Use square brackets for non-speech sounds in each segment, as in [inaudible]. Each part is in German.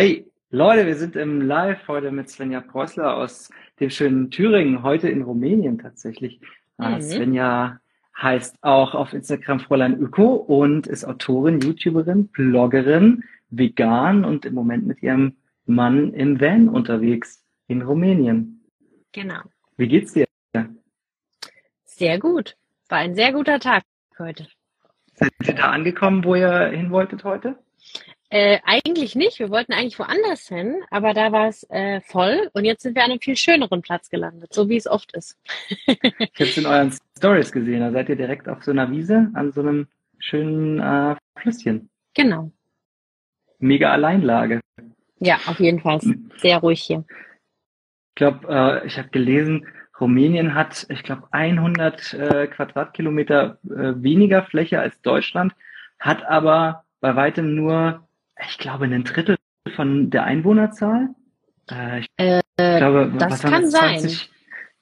Hey, Leute, wir sind im Live heute mit Svenja Preußler aus dem schönen Thüringen, heute in Rumänien tatsächlich. Äh, mhm. Svenja heißt auch auf Instagram Fräulein Öko und ist Autorin, YouTuberin, Bloggerin, vegan und im Moment mit ihrem Mann im Van unterwegs in Rumänien. Genau. Wie geht's dir? Sehr gut. War ein sehr guter Tag heute. Seid ihr da angekommen, wo ihr hin wolltet heute? Äh, eigentlich nicht. Wir wollten eigentlich woanders hin, aber da war es äh, voll und jetzt sind wir an einem viel schöneren Platz gelandet, so wie es oft ist. ich habe es in euren Stories gesehen. Da seid ihr direkt auf so einer Wiese an so einem schönen äh, Flüsschen. Genau. Mega Alleinlage. Ja, auf jeden Fall. Sehr ruhig hier. Ich glaube, äh, ich habe gelesen, Rumänien hat, ich glaube, 100 äh, Quadratkilometer äh, weniger Fläche als Deutschland, hat aber bei weitem nur ich glaube, ein Drittel von der Einwohnerzahl. Äh, ich äh, glaube, das kann das? 20, sein.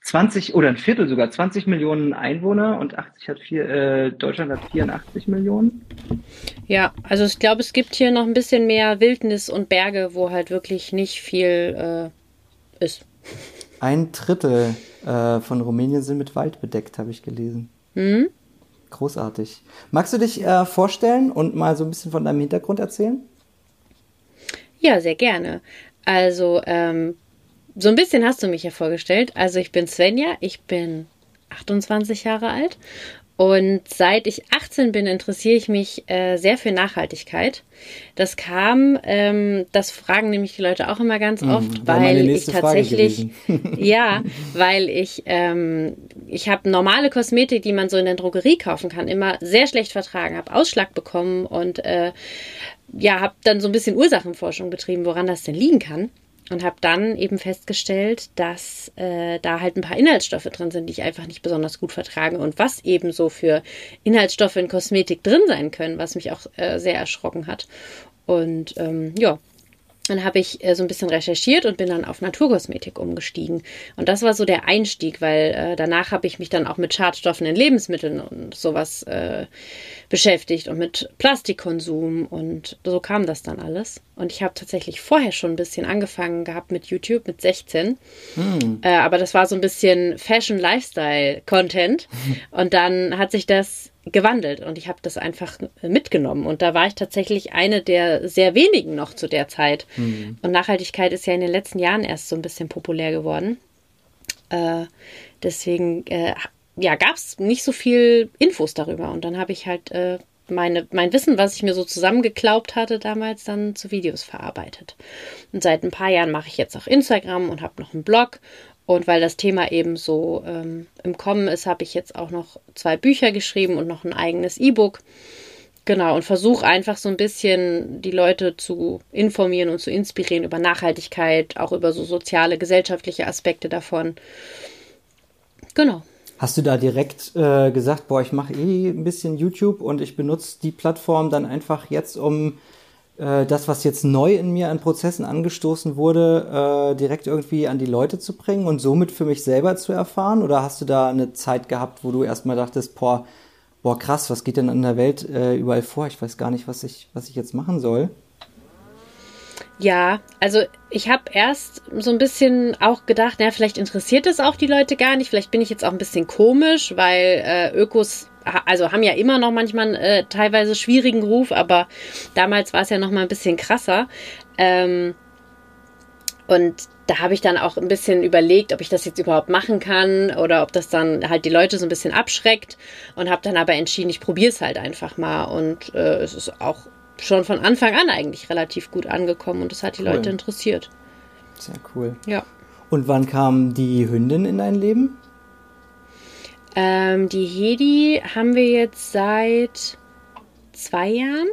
20 oder ein Viertel sogar, 20 Millionen Einwohner und 80 hat vier, äh, Deutschland hat 84 Millionen. Ja, also ich glaube, es gibt hier noch ein bisschen mehr Wildnis und Berge, wo halt wirklich nicht viel äh, ist. Ein Drittel äh, von Rumänien sind mit Wald bedeckt, habe ich gelesen. Mhm. Großartig. Magst du dich äh, vorstellen und mal so ein bisschen von deinem Hintergrund erzählen? Ja, sehr gerne. Also, ähm, so ein bisschen hast du mich ja vorgestellt. Also, ich bin Svenja, ich bin 28 Jahre alt und seit ich 18 bin, interessiere ich mich äh, sehr für Nachhaltigkeit. Das kam, ähm, das fragen nämlich die Leute auch immer ganz mhm, oft, mhm, weil ich tatsächlich, [laughs] ja, weil ich, ähm, ich habe normale Kosmetik, die man so in der Drogerie kaufen kann, immer sehr schlecht vertragen, habe Ausschlag bekommen und äh, ja, habe dann so ein bisschen Ursachenforschung betrieben, woran das denn liegen kann. Und habe dann eben festgestellt, dass äh, da halt ein paar Inhaltsstoffe drin sind, die ich einfach nicht besonders gut vertrage. Und was eben so für Inhaltsstoffe in Kosmetik drin sein können, was mich auch äh, sehr erschrocken hat. Und ähm, ja, dann habe ich äh, so ein bisschen recherchiert und bin dann auf Naturkosmetik umgestiegen. Und das war so der Einstieg, weil äh, danach habe ich mich dann auch mit Schadstoffen in Lebensmitteln und sowas äh, beschäftigt und mit Plastikkonsum und so kam das dann alles. Und ich habe tatsächlich vorher schon ein bisschen angefangen gehabt mit YouTube mit 16. Hm. Äh, aber das war so ein bisschen Fashion-Lifestyle-Content. [laughs] und dann hat sich das gewandelt und ich habe das einfach mitgenommen. Und da war ich tatsächlich eine der sehr wenigen noch zu der Zeit. Mhm. Und Nachhaltigkeit ist ja in den letzten Jahren erst so ein bisschen populär geworden. Äh, deswegen äh, ja, gab es nicht so viel Infos darüber. Und dann habe ich halt äh, meine, mein Wissen, was ich mir so zusammengeklaubt hatte, damals dann zu Videos verarbeitet. Und seit ein paar Jahren mache ich jetzt auch Instagram und habe noch einen Blog und weil das Thema eben so ähm, im Kommen ist, habe ich jetzt auch noch zwei Bücher geschrieben und noch ein eigenes E-Book. Genau, und versuche einfach so ein bisschen die Leute zu informieren und zu inspirieren über Nachhaltigkeit, auch über so soziale, gesellschaftliche Aspekte davon. Genau. Hast du da direkt äh, gesagt, boah, ich mache eh ein bisschen YouTube und ich benutze die Plattform dann einfach jetzt, um äh, das, was jetzt neu in mir an Prozessen angestoßen wurde, äh, direkt irgendwie an die Leute zu bringen und somit für mich selber zu erfahren? Oder hast du da eine Zeit gehabt, wo du erstmal dachtest, boah, boah, krass, was geht denn in der Welt äh, überall vor? Ich weiß gar nicht, was ich, was ich jetzt machen soll. Ja, also ich habe erst so ein bisschen auch gedacht, naja, vielleicht interessiert es auch die Leute gar nicht. Vielleicht bin ich jetzt auch ein bisschen komisch, weil äh, Ökos also haben ja immer noch manchmal äh, teilweise schwierigen Ruf, aber damals war es ja noch mal ein bisschen krasser. Ähm, und da habe ich dann auch ein bisschen überlegt, ob ich das jetzt überhaupt machen kann oder ob das dann halt die Leute so ein bisschen abschreckt und habe dann aber entschieden, ich probiere es halt einfach mal und äh, es ist auch schon von Anfang an eigentlich relativ gut angekommen und es hat die cool. Leute interessiert. Sehr cool. Ja. Und wann kam die Hündin in dein Leben? Ähm, die Hedi haben wir jetzt seit zwei Jahren.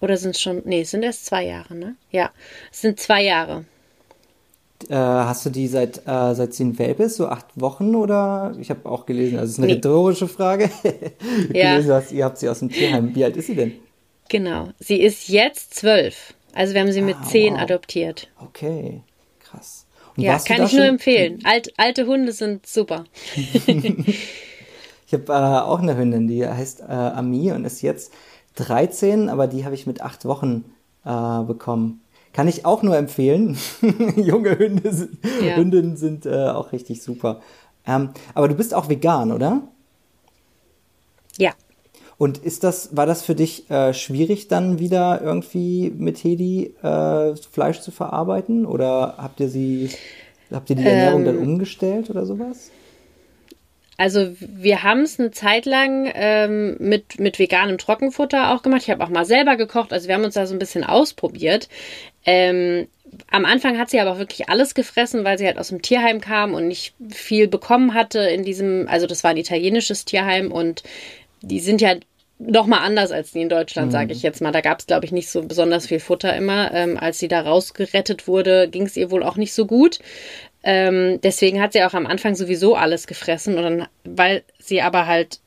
Oder sind es schon. Nee, es sind erst zwei Jahre, ne? Ja, es sind zwei Jahre. Äh, hast du die seit, äh, seit sie ein Welpe ist, so acht Wochen oder? Ich habe auch gelesen, also es ist eine nee. rhetorische Frage. [laughs] ja. gelesen, hast, ihr habt sie aus dem Tierheim. Wie alt ist sie denn? Genau, sie ist jetzt zwölf. Also wir haben sie ah, mit zehn wow. adoptiert. Okay, krass. Ja, kann ich nur empfehlen. Alt, alte Hunde sind super. [laughs] ich habe äh, auch eine Hündin, die heißt äh, Ami und ist jetzt 13, aber die habe ich mit acht Wochen äh, bekommen. Kann ich auch nur empfehlen. [laughs] Junge Hunde sind, ja. Hündinnen sind äh, auch richtig super. Ähm, aber du bist auch vegan, oder? Ja. Und ist das, war das für dich äh, schwierig, dann wieder irgendwie mit Hedi äh, Fleisch zu verarbeiten? Oder habt ihr sie, habt ihr die Ernährung ähm, dann umgestellt oder sowas? Also wir haben es eine Zeit lang ähm, mit, mit veganem Trockenfutter auch gemacht. Ich habe auch mal selber gekocht. Also wir haben uns da so ein bisschen ausprobiert. Ähm, am Anfang hat sie aber auch wirklich alles gefressen, weil sie halt aus dem Tierheim kam und nicht viel bekommen hatte in diesem, also das war ein italienisches Tierheim und die sind ja noch mal anders als die in Deutschland, mhm. sage ich jetzt mal. Da gab es, glaube ich, nicht so besonders viel Futter immer. Ähm, als sie da rausgerettet wurde, ging es ihr wohl auch nicht so gut. Ähm, deswegen hat sie auch am Anfang sowieso alles gefressen und dann, weil sie aber halt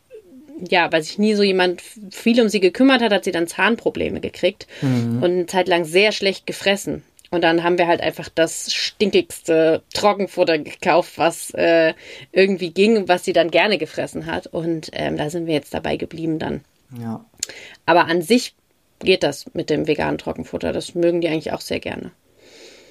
ja, weil sich nie so jemand viel um sie gekümmert hat, hat sie dann Zahnprobleme gekriegt mhm. und eine Zeit lang sehr schlecht gefressen. Und dann haben wir halt einfach das stinkigste Trockenfutter gekauft, was äh, irgendwie ging, was sie dann gerne gefressen hat. Und ähm, da sind wir jetzt dabei geblieben dann. Ja. Aber an sich geht das mit dem veganen Trockenfutter. Das mögen die eigentlich auch sehr gerne.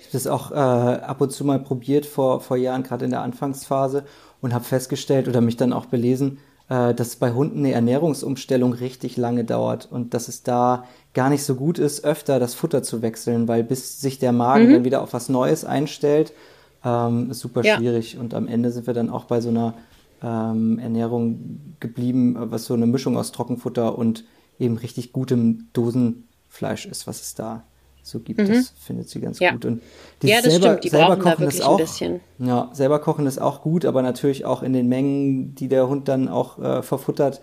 Ich habe das auch äh, ab und zu mal probiert vor, vor Jahren, gerade in der Anfangsphase, und habe festgestellt oder mich dann auch belesen, äh, dass bei Hunden eine Ernährungsumstellung richtig lange dauert und dass es da gar nicht so gut ist, öfter das Futter zu wechseln, weil bis sich der Magen mhm. dann wieder auf was Neues einstellt, ähm, ist super ja. schwierig. Und am Ende sind wir dann auch bei so einer ähm, Ernährung geblieben, was so eine Mischung aus Trockenfutter und eben richtig gutem Dosenfleisch ist, was es da so gibt. Mhm. Das findet sie ganz ja. gut. Und ja, das selber, stimmt. Die selber kochen da ist auch, Ja, selber kochen ist auch gut, aber natürlich auch in den Mengen, die der Hund dann auch äh, verfuttert.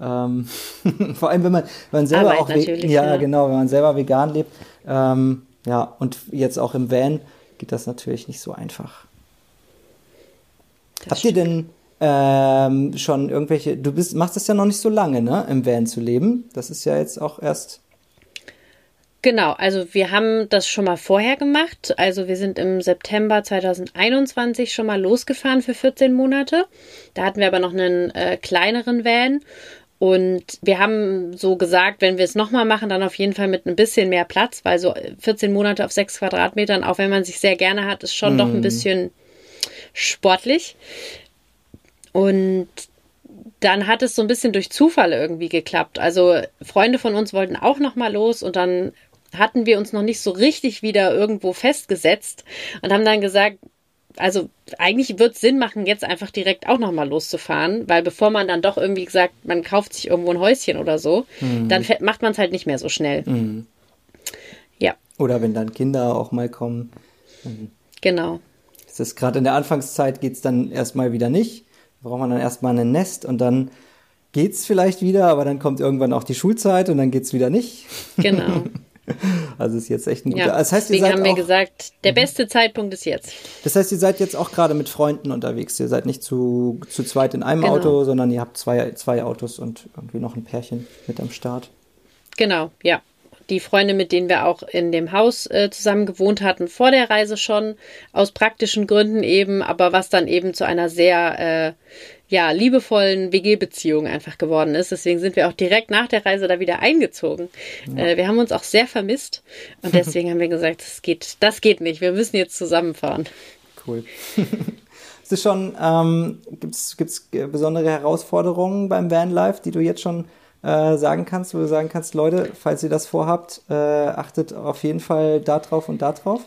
Ähm, [laughs] vor allem, wenn man, wenn man selber Arbeit auch ja, ja, genau, wenn man selber vegan lebt. Ähm, ja, und jetzt auch im Van geht das natürlich nicht so einfach. Das Habt stimmt. ihr denn ähm, schon irgendwelche, du bist, machst das ja noch nicht so lange, ne, im Van zu leben. Das ist ja jetzt auch erst. Genau, also wir haben das schon mal vorher gemacht. Also wir sind im September 2021 schon mal losgefahren für 14 Monate. Da hatten wir aber noch einen äh, kleineren Van. Und wir haben so gesagt, wenn wir es nochmal machen, dann auf jeden Fall mit ein bisschen mehr Platz, weil so 14 Monate auf 6 Quadratmetern, auch wenn man sich sehr gerne hat, ist schon mm. doch ein mhm. bisschen sportlich. Und dann hat es so ein bisschen durch Zufall irgendwie geklappt. Also Freunde von uns wollten auch noch mal los und dann hatten wir uns noch nicht so richtig wieder irgendwo festgesetzt und haben dann gesagt, also eigentlich wird es Sinn machen, jetzt einfach direkt auch nochmal loszufahren, weil bevor man dann doch irgendwie gesagt, man kauft sich irgendwo ein Häuschen oder so, mhm. dann macht man es halt nicht mehr so schnell. Mhm. Ja. Oder wenn dann Kinder auch mal kommen. Genau. Es ist gerade in der Anfangszeit geht es dann erstmal wieder nicht braucht man dann erstmal ein Nest und dann geht's vielleicht wieder, aber dann kommt irgendwann auch die Schulzeit und dann geht's wieder nicht. Genau. [laughs] [laughs] Also ist jetzt echt ein guter. Ja, das heißt, deswegen haben wir auch, gesagt, der mhm. beste Zeitpunkt ist jetzt. Das heißt, ihr seid jetzt auch gerade mit Freunden unterwegs. Ihr seid nicht zu, zu zweit in einem genau. Auto, sondern ihr habt zwei, zwei Autos und irgendwie noch ein Pärchen mit am Start. Genau, ja die Freunde, mit denen wir auch in dem Haus äh, zusammen gewohnt hatten, vor der Reise schon, aus praktischen Gründen eben, aber was dann eben zu einer sehr äh, ja, liebevollen WG-Beziehung einfach geworden ist. Deswegen sind wir auch direkt nach der Reise da wieder eingezogen. Ja. Äh, wir haben uns auch sehr vermisst und [laughs] deswegen haben wir gesagt, das geht, das geht nicht. Wir müssen jetzt zusammenfahren. Cool. [laughs] Ist es schon, ähm, gibt es besondere Herausforderungen beim Vanlife, die du jetzt schon äh, sagen kannst, wo du sagen kannst, Leute, falls ihr das vorhabt, äh, achtet auf jeden Fall da drauf und da drauf?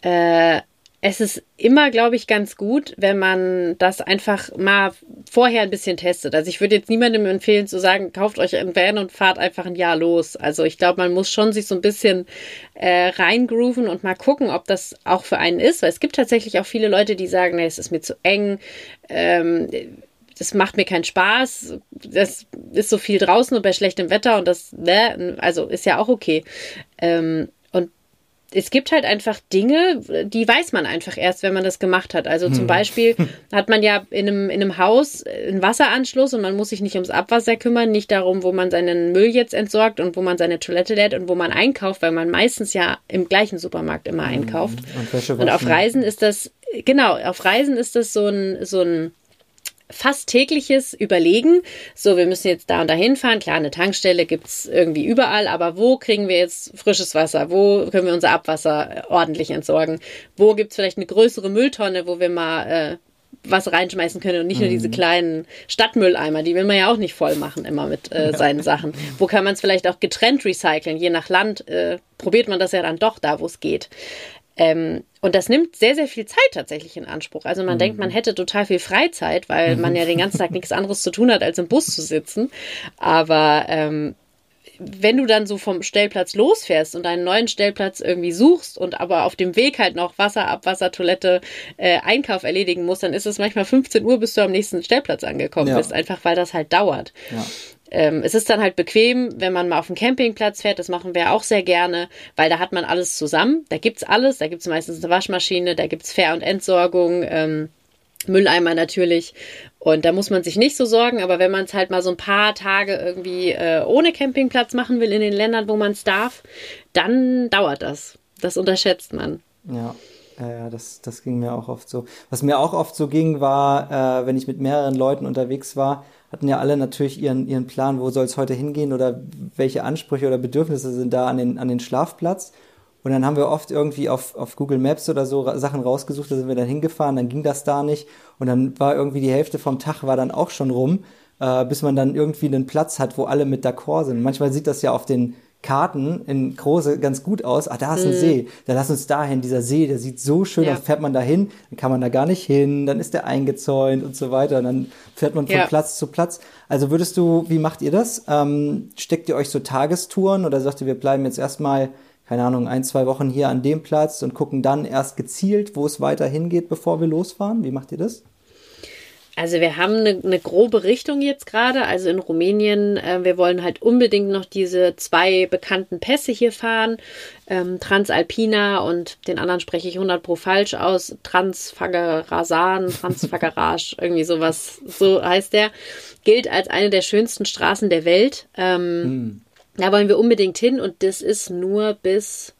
Äh, es ist immer, glaube ich, ganz gut, wenn man das einfach mal vorher ein bisschen testet. Also ich würde jetzt niemandem empfehlen zu sagen, kauft euch ein Van und fahrt einfach ein Jahr los. Also ich glaube, man muss schon sich so ein bisschen äh, reingrooven und mal gucken, ob das auch für einen ist. Weil es gibt tatsächlich auch viele Leute, die sagen, nee, es ist mir zu eng. Ähm, das macht mir keinen Spaß, das ist so viel draußen und bei schlechtem Wetter und das, ne, also ist ja auch okay. Ähm, es gibt halt einfach Dinge, die weiß man einfach erst, wenn man das gemacht hat. Also zum hm. Beispiel [laughs] hat man ja in einem, in einem Haus einen Wasseranschluss und man muss sich nicht ums Abwasser kümmern, nicht darum, wo man seinen Müll jetzt entsorgt und wo man seine Toilette lädt und wo man einkauft, weil man meistens ja im gleichen Supermarkt immer hm. einkauft. Und, und auf Reisen ist das, genau, auf Reisen ist das so ein, so ein fast tägliches Überlegen. So, wir müssen jetzt da und da hinfahren. Klar, eine Tankstelle gibt's irgendwie überall, aber wo kriegen wir jetzt frisches Wasser? Wo können wir unser Abwasser ordentlich entsorgen? Wo gibt's vielleicht eine größere Mülltonne, wo wir mal äh, was reinschmeißen können und nicht mhm. nur diese kleinen Stadtmülleimer, die will man ja auch nicht voll machen immer mit äh, seinen Sachen. Wo kann man es vielleicht auch getrennt recyceln? Je nach Land äh, probiert man das ja dann doch da, wo es geht. Ähm, und das nimmt sehr, sehr viel Zeit tatsächlich in Anspruch. Also man mhm. denkt, man hätte total viel Freizeit, weil man ja den ganzen Tag [laughs] nichts anderes zu tun hat, als im Bus zu sitzen. Aber ähm, wenn du dann so vom Stellplatz losfährst und einen neuen Stellplatz irgendwie suchst und aber auf dem Weg halt noch Wasser, Abwasser, Toilette, äh, Einkauf erledigen musst, dann ist es manchmal 15 Uhr, bis du am nächsten Stellplatz angekommen ja. bist, einfach weil das halt dauert. Ja. Ähm, es ist dann halt bequem, wenn man mal auf den Campingplatz fährt. Das machen wir auch sehr gerne, weil da hat man alles zusammen. Da gibt's alles. Da gibt's meistens eine Waschmaschine, da gibt's Fähr- und Entsorgung. Ähm, Mülleimer natürlich. Und da muss man sich nicht so sorgen, aber wenn man es halt mal so ein paar Tage irgendwie äh, ohne Campingplatz machen will in den Ländern, wo man es darf, dann dauert das. Das unterschätzt man. Ja. Ja, das, das ging mir auch oft so. Was mir auch oft so ging, war, äh, wenn ich mit mehreren Leuten unterwegs war, hatten ja alle natürlich ihren, ihren Plan, wo soll es heute hingehen oder welche Ansprüche oder Bedürfnisse sind da an den, an den Schlafplatz. Und dann haben wir oft irgendwie auf, auf Google Maps oder so Sachen rausgesucht, da sind wir dann hingefahren, dann ging das da nicht. Und dann war irgendwie die Hälfte vom Tag war dann auch schon rum, äh, bis man dann irgendwie einen Platz hat, wo alle mit d'accord sind. Manchmal sieht das ja auf den Karten in große ganz gut aus. Ah, da ist ein mhm. See. Dann lass uns dahin. Dieser See, der sieht so schön ja. aus. Fährt man da hin, dann kann man da gar nicht hin. Dann ist der eingezäunt und so weiter. Und dann fährt man von ja. Platz zu Platz. Also würdest du, wie macht ihr das? Ähm, steckt ihr euch so Tagestouren oder sagt ihr, wir bleiben jetzt erstmal keine Ahnung, ein, zwei Wochen hier an dem Platz und gucken dann erst gezielt, wo es weiter hingeht, bevor wir losfahren? Wie macht ihr das? Also wir haben eine, eine grobe Richtung jetzt gerade. Also in Rumänien, äh, wir wollen halt unbedingt noch diese zwei bekannten Pässe hier fahren. Ähm, Transalpina und den anderen spreche ich 100 pro falsch aus. Transfagarasan, Transfagarage, [laughs] irgendwie sowas, so heißt der. Gilt als eine der schönsten Straßen der Welt. Ähm, hm. Da wollen wir unbedingt hin und das ist nur bis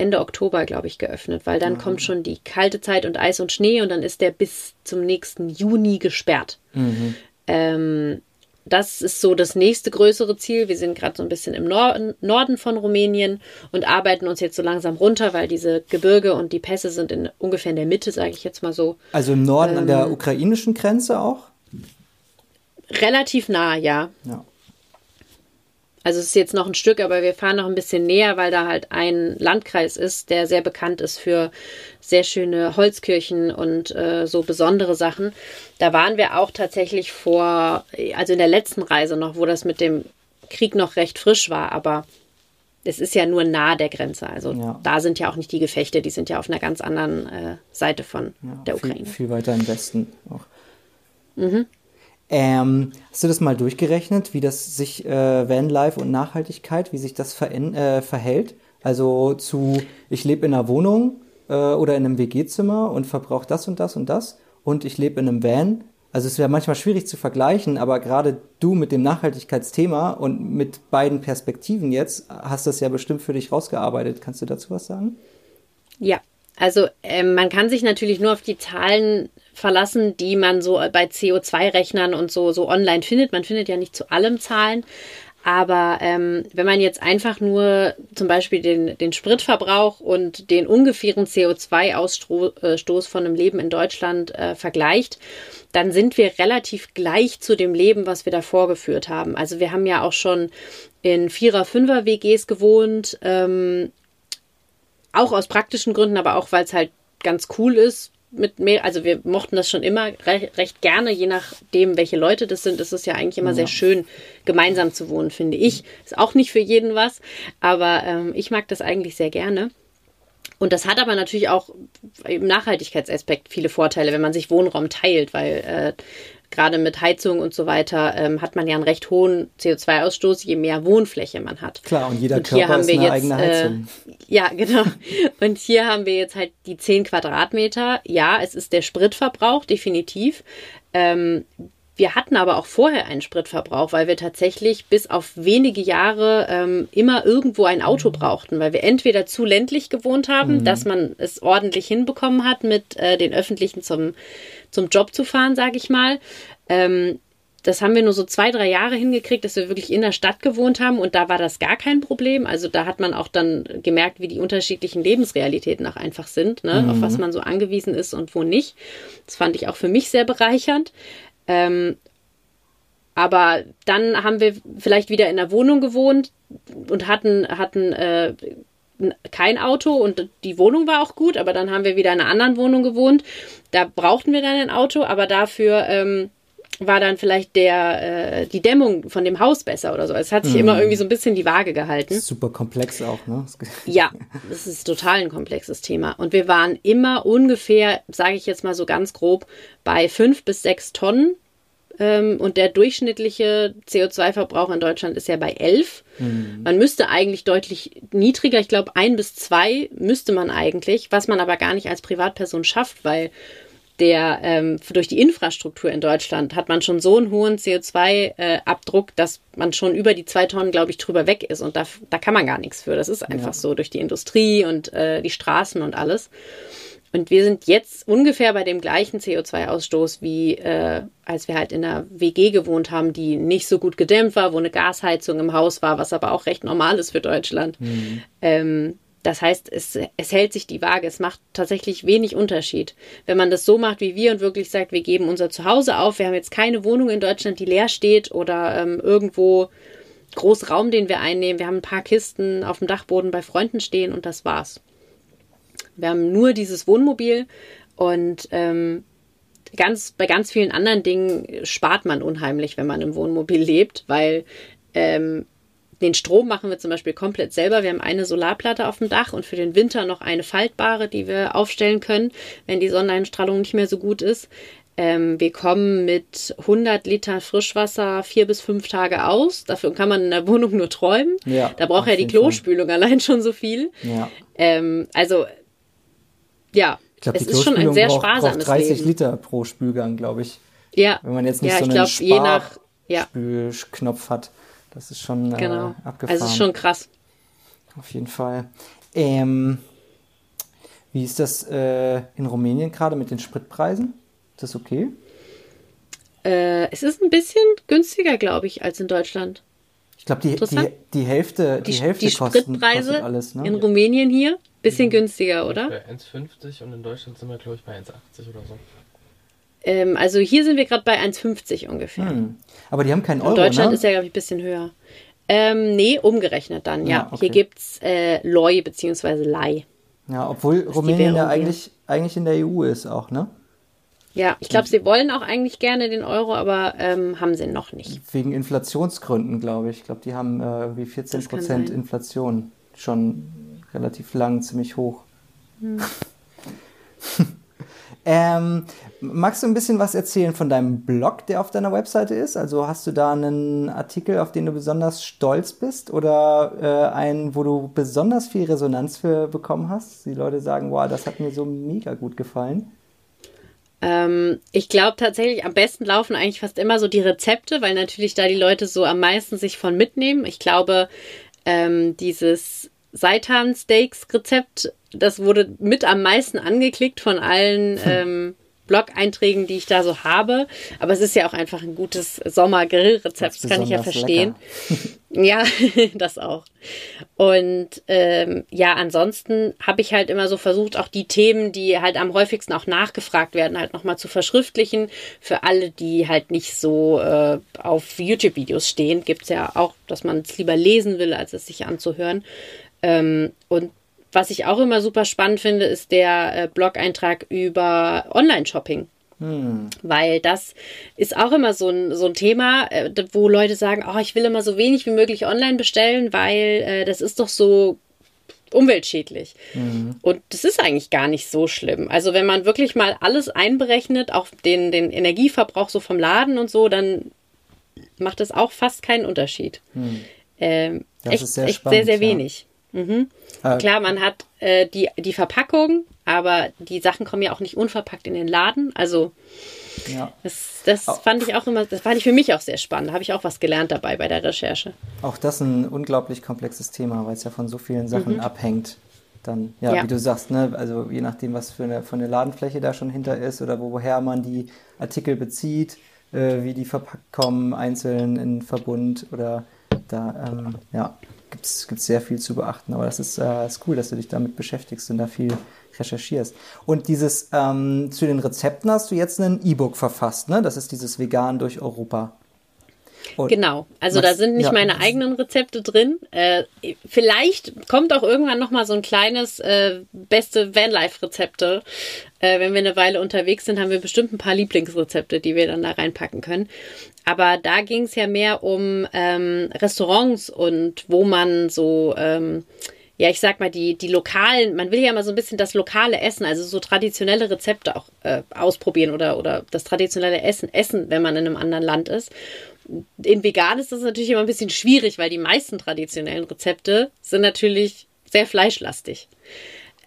Ende Oktober, glaube ich, geöffnet, weil dann mhm. kommt schon die kalte Zeit und Eis und Schnee und dann ist der bis zum nächsten Juni gesperrt. Mhm. Ähm, das ist so das nächste größere Ziel. Wir sind gerade so ein bisschen im Norden, Norden von Rumänien und arbeiten uns jetzt so langsam runter, weil diese Gebirge und die Pässe sind in, ungefähr in der Mitte, sage ich jetzt mal so. Also im Norden ähm, an der ähm, ukrainischen Grenze auch? Relativ nah, ja. Ja. Also es ist jetzt noch ein Stück, aber wir fahren noch ein bisschen näher, weil da halt ein Landkreis ist, der sehr bekannt ist für sehr schöne Holzkirchen und äh, so besondere Sachen. Da waren wir auch tatsächlich vor, also in der letzten Reise noch, wo das mit dem Krieg noch recht frisch war, aber es ist ja nur nahe der Grenze. Also ja. da sind ja auch nicht die Gefechte, die sind ja auf einer ganz anderen äh, Seite von ja, der Ukraine. Viel, viel weiter im Westen auch. Mhm. Ähm, hast du das mal durchgerechnet, wie das sich äh, Vanlife und Nachhaltigkeit, wie sich das äh, verhält? Also zu, ich lebe in einer Wohnung äh, oder in einem WG-Zimmer und verbrauche das und das und das und ich lebe in einem Van. Also es wäre manchmal schwierig zu vergleichen, aber gerade du mit dem Nachhaltigkeitsthema und mit beiden Perspektiven jetzt hast das ja bestimmt für dich rausgearbeitet. Kannst du dazu was sagen? Ja, also ähm, man kann sich natürlich nur auf die Zahlen verlassen, die man so bei CO2-Rechnern und so, so online findet. Man findet ja nicht zu allem Zahlen. Aber ähm, wenn man jetzt einfach nur zum Beispiel den, den Spritverbrauch und den ungefähren CO2-Ausstoß von einem Leben in Deutschland äh, vergleicht, dann sind wir relativ gleich zu dem Leben, was wir davor geführt haben. Also wir haben ja auch schon in Vierer-, Fünfer-WGs gewohnt, ähm, auch aus praktischen Gründen, aber auch weil es halt ganz cool ist. Mit mehr, also wir mochten das schon immer recht, recht gerne, je nachdem, welche Leute das sind. Es ist ja eigentlich immer ja. sehr schön, gemeinsam zu wohnen, finde ich. Ist auch nicht für jeden was, aber ähm, ich mag das eigentlich sehr gerne. Und das hat aber natürlich auch im Nachhaltigkeitsaspekt viele Vorteile, wenn man sich Wohnraum teilt, weil äh, gerade mit Heizung und so weiter ähm, hat man ja einen recht hohen CO2-Ausstoß, je mehr Wohnfläche man hat. Klar, und jeder und Körper ist eine jetzt, eigene Heizung. Äh, ja, genau. Und hier haben wir jetzt halt die 10 Quadratmeter. Ja, es ist der Spritverbrauch, definitiv. Ähm, wir hatten aber auch vorher einen Spritverbrauch, weil wir tatsächlich bis auf wenige Jahre ähm, immer irgendwo ein Auto brauchten, weil wir entweder zu ländlich gewohnt haben, mhm. dass man es ordentlich hinbekommen hat, mit äh, den Öffentlichen zum, zum Job zu fahren, sage ich mal. Ähm, das haben wir nur so zwei, drei Jahre hingekriegt, dass wir wirklich in der Stadt gewohnt haben und da war das gar kein Problem. Also da hat man auch dann gemerkt, wie die unterschiedlichen Lebensrealitäten auch einfach sind, ne? Mhm. auf was man so angewiesen ist und wo nicht. Das fand ich auch für mich sehr bereichernd. Ähm, aber dann haben wir vielleicht wieder in der Wohnung gewohnt und hatten, hatten äh, kein Auto und die Wohnung war auch gut, aber dann haben wir wieder in einer anderen Wohnung gewohnt. Da brauchten wir dann ein Auto, aber dafür ähm, war dann vielleicht der, äh, die Dämmung von dem Haus besser oder so. Es hat sich mhm. immer irgendwie so ein bisschen die Waage gehalten. Super komplex auch, ne? ja, das ist total ein komplexes Thema. Und wir waren immer ungefähr, sage ich jetzt mal so ganz grob, bei fünf bis sechs Tonnen. Ähm, und der durchschnittliche CO2-Verbrauch in Deutschland ist ja bei elf. Mhm. Man müsste eigentlich deutlich niedriger, ich glaube ein bis zwei müsste man eigentlich, was man aber gar nicht als Privatperson schafft, weil der ähm, durch die Infrastruktur in Deutschland hat man schon so einen hohen CO2-Abdruck, äh, dass man schon über die zwei Tonnen, glaube ich, drüber weg ist. Und da, da kann man gar nichts für. Das ist einfach ja. so durch die Industrie und äh, die Straßen und alles. Und wir sind jetzt ungefähr bei dem gleichen CO2-Ausstoß, wie äh, als wir halt in einer WG gewohnt haben, die nicht so gut gedämmt war, wo eine Gasheizung im Haus war, was aber auch recht normal ist für Deutschland. Mhm. Ähm, das heißt, es, es hält sich die Waage. Es macht tatsächlich wenig Unterschied. Wenn man das so macht wie wir und wirklich sagt, wir geben unser Zuhause auf, wir haben jetzt keine Wohnung in Deutschland, die leer steht oder ähm, irgendwo groß Raum, den wir einnehmen. Wir haben ein paar Kisten auf dem Dachboden bei Freunden stehen und das war's. Wir haben nur dieses Wohnmobil und ähm, ganz, bei ganz vielen anderen Dingen spart man unheimlich, wenn man im Wohnmobil lebt, weil ähm, den Strom machen wir zum Beispiel komplett selber. Wir haben eine Solarplatte auf dem Dach und für den Winter noch eine faltbare, die wir aufstellen können, wenn die Sonneneinstrahlung nicht mehr so gut ist. Ähm, wir kommen mit 100 Liter Frischwasser vier bis fünf Tage aus. Dafür kann man in der Wohnung nur träumen. Ja, da braucht ja die Klospülung Fall. allein schon so viel. Ja. Ähm, also, ja, glaub, es ist schon ein sehr braucht, sparsames braucht 30 Leben. Liter pro Spülgang, glaube ich. Ja. Wenn man jetzt nicht ja, so einen glaub, Spar ja. Spülknopf hat. Das ist schon äh, genau. abgefahren. Also ist schon krass. Auf jeden Fall. Ähm, wie ist das äh, in Rumänien gerade mit den Spritpreisen? Ist das okay? Äh, es ist ein bisschen günstiger, glaube ich, als in Deutschland. Ich glaube, die, die, die Hälfte, die, die Hälfte die kosten, Spritpreise kostet alles, ne? in Rumänien hier bisschen mhm. günstiger, oder? Bei 1,50 und in Deutschland sind wir, glaube ich, bei 1,80 oder so. Ähm, also hier sind wir gerade bei 1,50 ungefähr. Hm. Aber die haben keinen Euro, In Deutschland ne? ist ja, glaube ich, ein bisschen höher. Ähm, nee, umgerechnet dann, ja. ja okay. Hier gibt es äh, Loi bzw. Lei. Ja, obwohl Rumänien ja eigentlich, eigentlich in der EU ist auch, ne? Ja, ich glaube, sie wollen auch eigentlich gerne den Euro, aber ähm, haben sie noch nicht. Wegen Inflationsgründen, glaube ich. Ich glaube, die haben äh, irgendwie 14 Prozent Inflation. Schon relativ lang, ziemlich hoch. Hm. [laughs] Ähm, magst du ein bisschen was erzählen von deinem Blog, der auf deiner Webseite ist? Also hast du da einen Artikel, auf den du besonders stolz bist oder äh, einen, wo du besonders viel Resonanz für bekommen hast? Die Leute sagen, wow, das hat mir so mega gut gefallen. Ähm, ich glaube tatsächlich, am besten laufen eigentlich fast immer so die Rezepte, weil natürlich da die Leute so am meisten sich von mitnehmen. Ich glaube, ähm, dieses Seitan-Steaks-Rezept das wurde mit am meisten angeklickt von allen hm. ähm, Blog-Einträgen, die ich da so habe. Aber es ist ja auch einfach ein gutes Sommer-Grillrezept, das kann ich ja verstehen. ja, [laughs] das auch. Und ähm, ja, ansonsten habe ich halt immer so versucht, auch die Themen, die halt am häufigsten auch nachgefragt werden, halt nochmal zu verschriftlichen. Für alle, die halt nicht so äh, auf YouTube-Videos stehen, gibt es ja auch, dass man es lieber lesen will, als es sich anzuhören. Ähm, und was ich auch immer super spannend finde, ist der äh, Blog-Eintrag über Online-Shopping. Hm. Weil das ist auch immer so ein, so ein Thema, äh, wo Leute sagen, oh, ich will immer so wenig wie möglich online bestellen, weil äh, das ist doch so umweltschädlich. Mhm. Und das ist eigentlich gar nicht so schlimm. Also wenn man wirklich mal alles einberechnet, auch den, den Energieverbrauch so vom Laden und so, dann macht das auch fast keinen Unterschied. Mhm. Ähm, echt, sehr, echt spannend, sehr, sehr wenig. Mhm. Äh, Klar, man hat äh, die, die Verpackung, aber die Sachen kommen ja auch nicht unverpackt in den Laden. Also Ja. Das, das fand ich auch immer, das fand ich für mich auch sehr spannend. Da habe ich auch was gelernt dabei bei der Recherche. Auch das ein unglaublich komplexes Thema, weil es ja von so vielen Sachen mhm. abhängt. Dann, ja, ja, wie du sagst, ne, also je nachdem, was für eine, für eine Ladenfläche da schon hinter ist oder woher man die Artikel bezieht, äh, wie die verpackt kommen, einzeln in Verbund oder da, ähm, ja, gibt es sehr viel zu beachten. Aber das ist, äh, ist cool, dass du dich damit beschäftigst und da viel recherchierst. Und dieses ähm, zu den Rezepten hast du jetzt ein E-Book verfasst, ne? Das ist dieses Vegan durch Europa. Und genau, also da sind nicht ja. meine eigenen Rezepte drin. Äh, vielleicht kommt auch irgendwann noch mal so ein kleines äh, beste Vanlife-Rezepte. Äh, wenn wir eine Weile unterwegs sind, haben wir bestimmt ein paar Lieblingsrezepte, die wir dann da reinpacken können. Aber da ging es ja mehr um ähm, Restaurants und wo man so ähm, ja, ich sag mal, die, die lokalen, man will ja mal so ein bisschen das lokale Essen, also so traditionelle Rezepte auch äh, ausprobieren oder, oder das traditionelle Essen essen, wenn man in einem anderen Land ist in vegan ist das natürlich immer ein bisschen schwierig, weil die meisten traditionellen Rezepte sind natürlich sehr fleischlastig.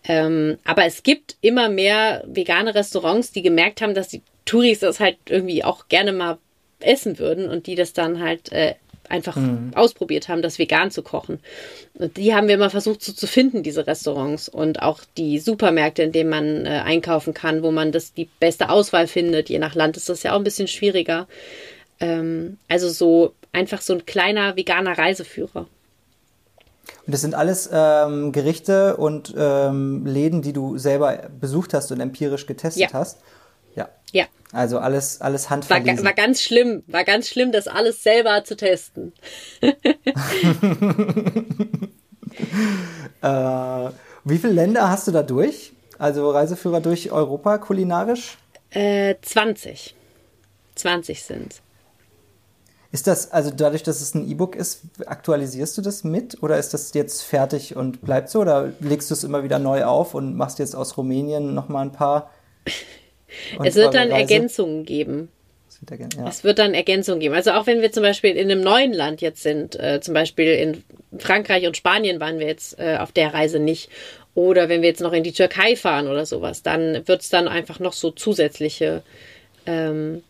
Ähm, aber es gibt immer mehr vegane Restaurants, die gemerkt haben, dass die Touris das halt irgendwie auch gerne mal essen würden und die das dann halt äh, einfach mhm. ausprobiert haben, das vegan zu kochen. Und die haben wir immer versucht so zu finden, diese Restaurants und auch die Supermärkte, in denen man äh, einkaufen kann, wo man das die beste Auswahl findet. Je nach Land ist das ja auch ein bisschen schwieriger. Ähm, also so einfach so ein kleiner veganer Reiseführer. Und das sind alles ähm, Gerichte und ähm, Läden, die du selber besucht hast und empirisch getestet ja. hast. Ja. Ja. Also alles, alles handverlesen. War, war ganz schlimm, war ganz schlimm, das alles selber zu testen. [laughs] äh, wie viele Länder hast du da durch? Also Reiseführer durch Europa kulinarisch? Äh, 20. 20 sind ist das, also dadurch, dass es ein E-Book ist, aktualisierst du das mit oder ist das jetzt fertig und bleibt so oder legst du es immer wieder neu auf und machst jetzt aus Rumänien nochmal ein paar? [laughs] Es wird dann Reise? Ergänzungen geben. Es wird, ja. es wird dann Ergänzungen geben. Also auch wenn wir zum Beispiel in einem neuen Land jetzt sind, äh, zum Beispiel in Frankreich und Spanien waren wir jetzt äh, auf der Reise nicht. Oder wenn wir jetzt noch in die Türkei fahren oder sowas, dann wird es dann einfach noch so zusätzliche ähm,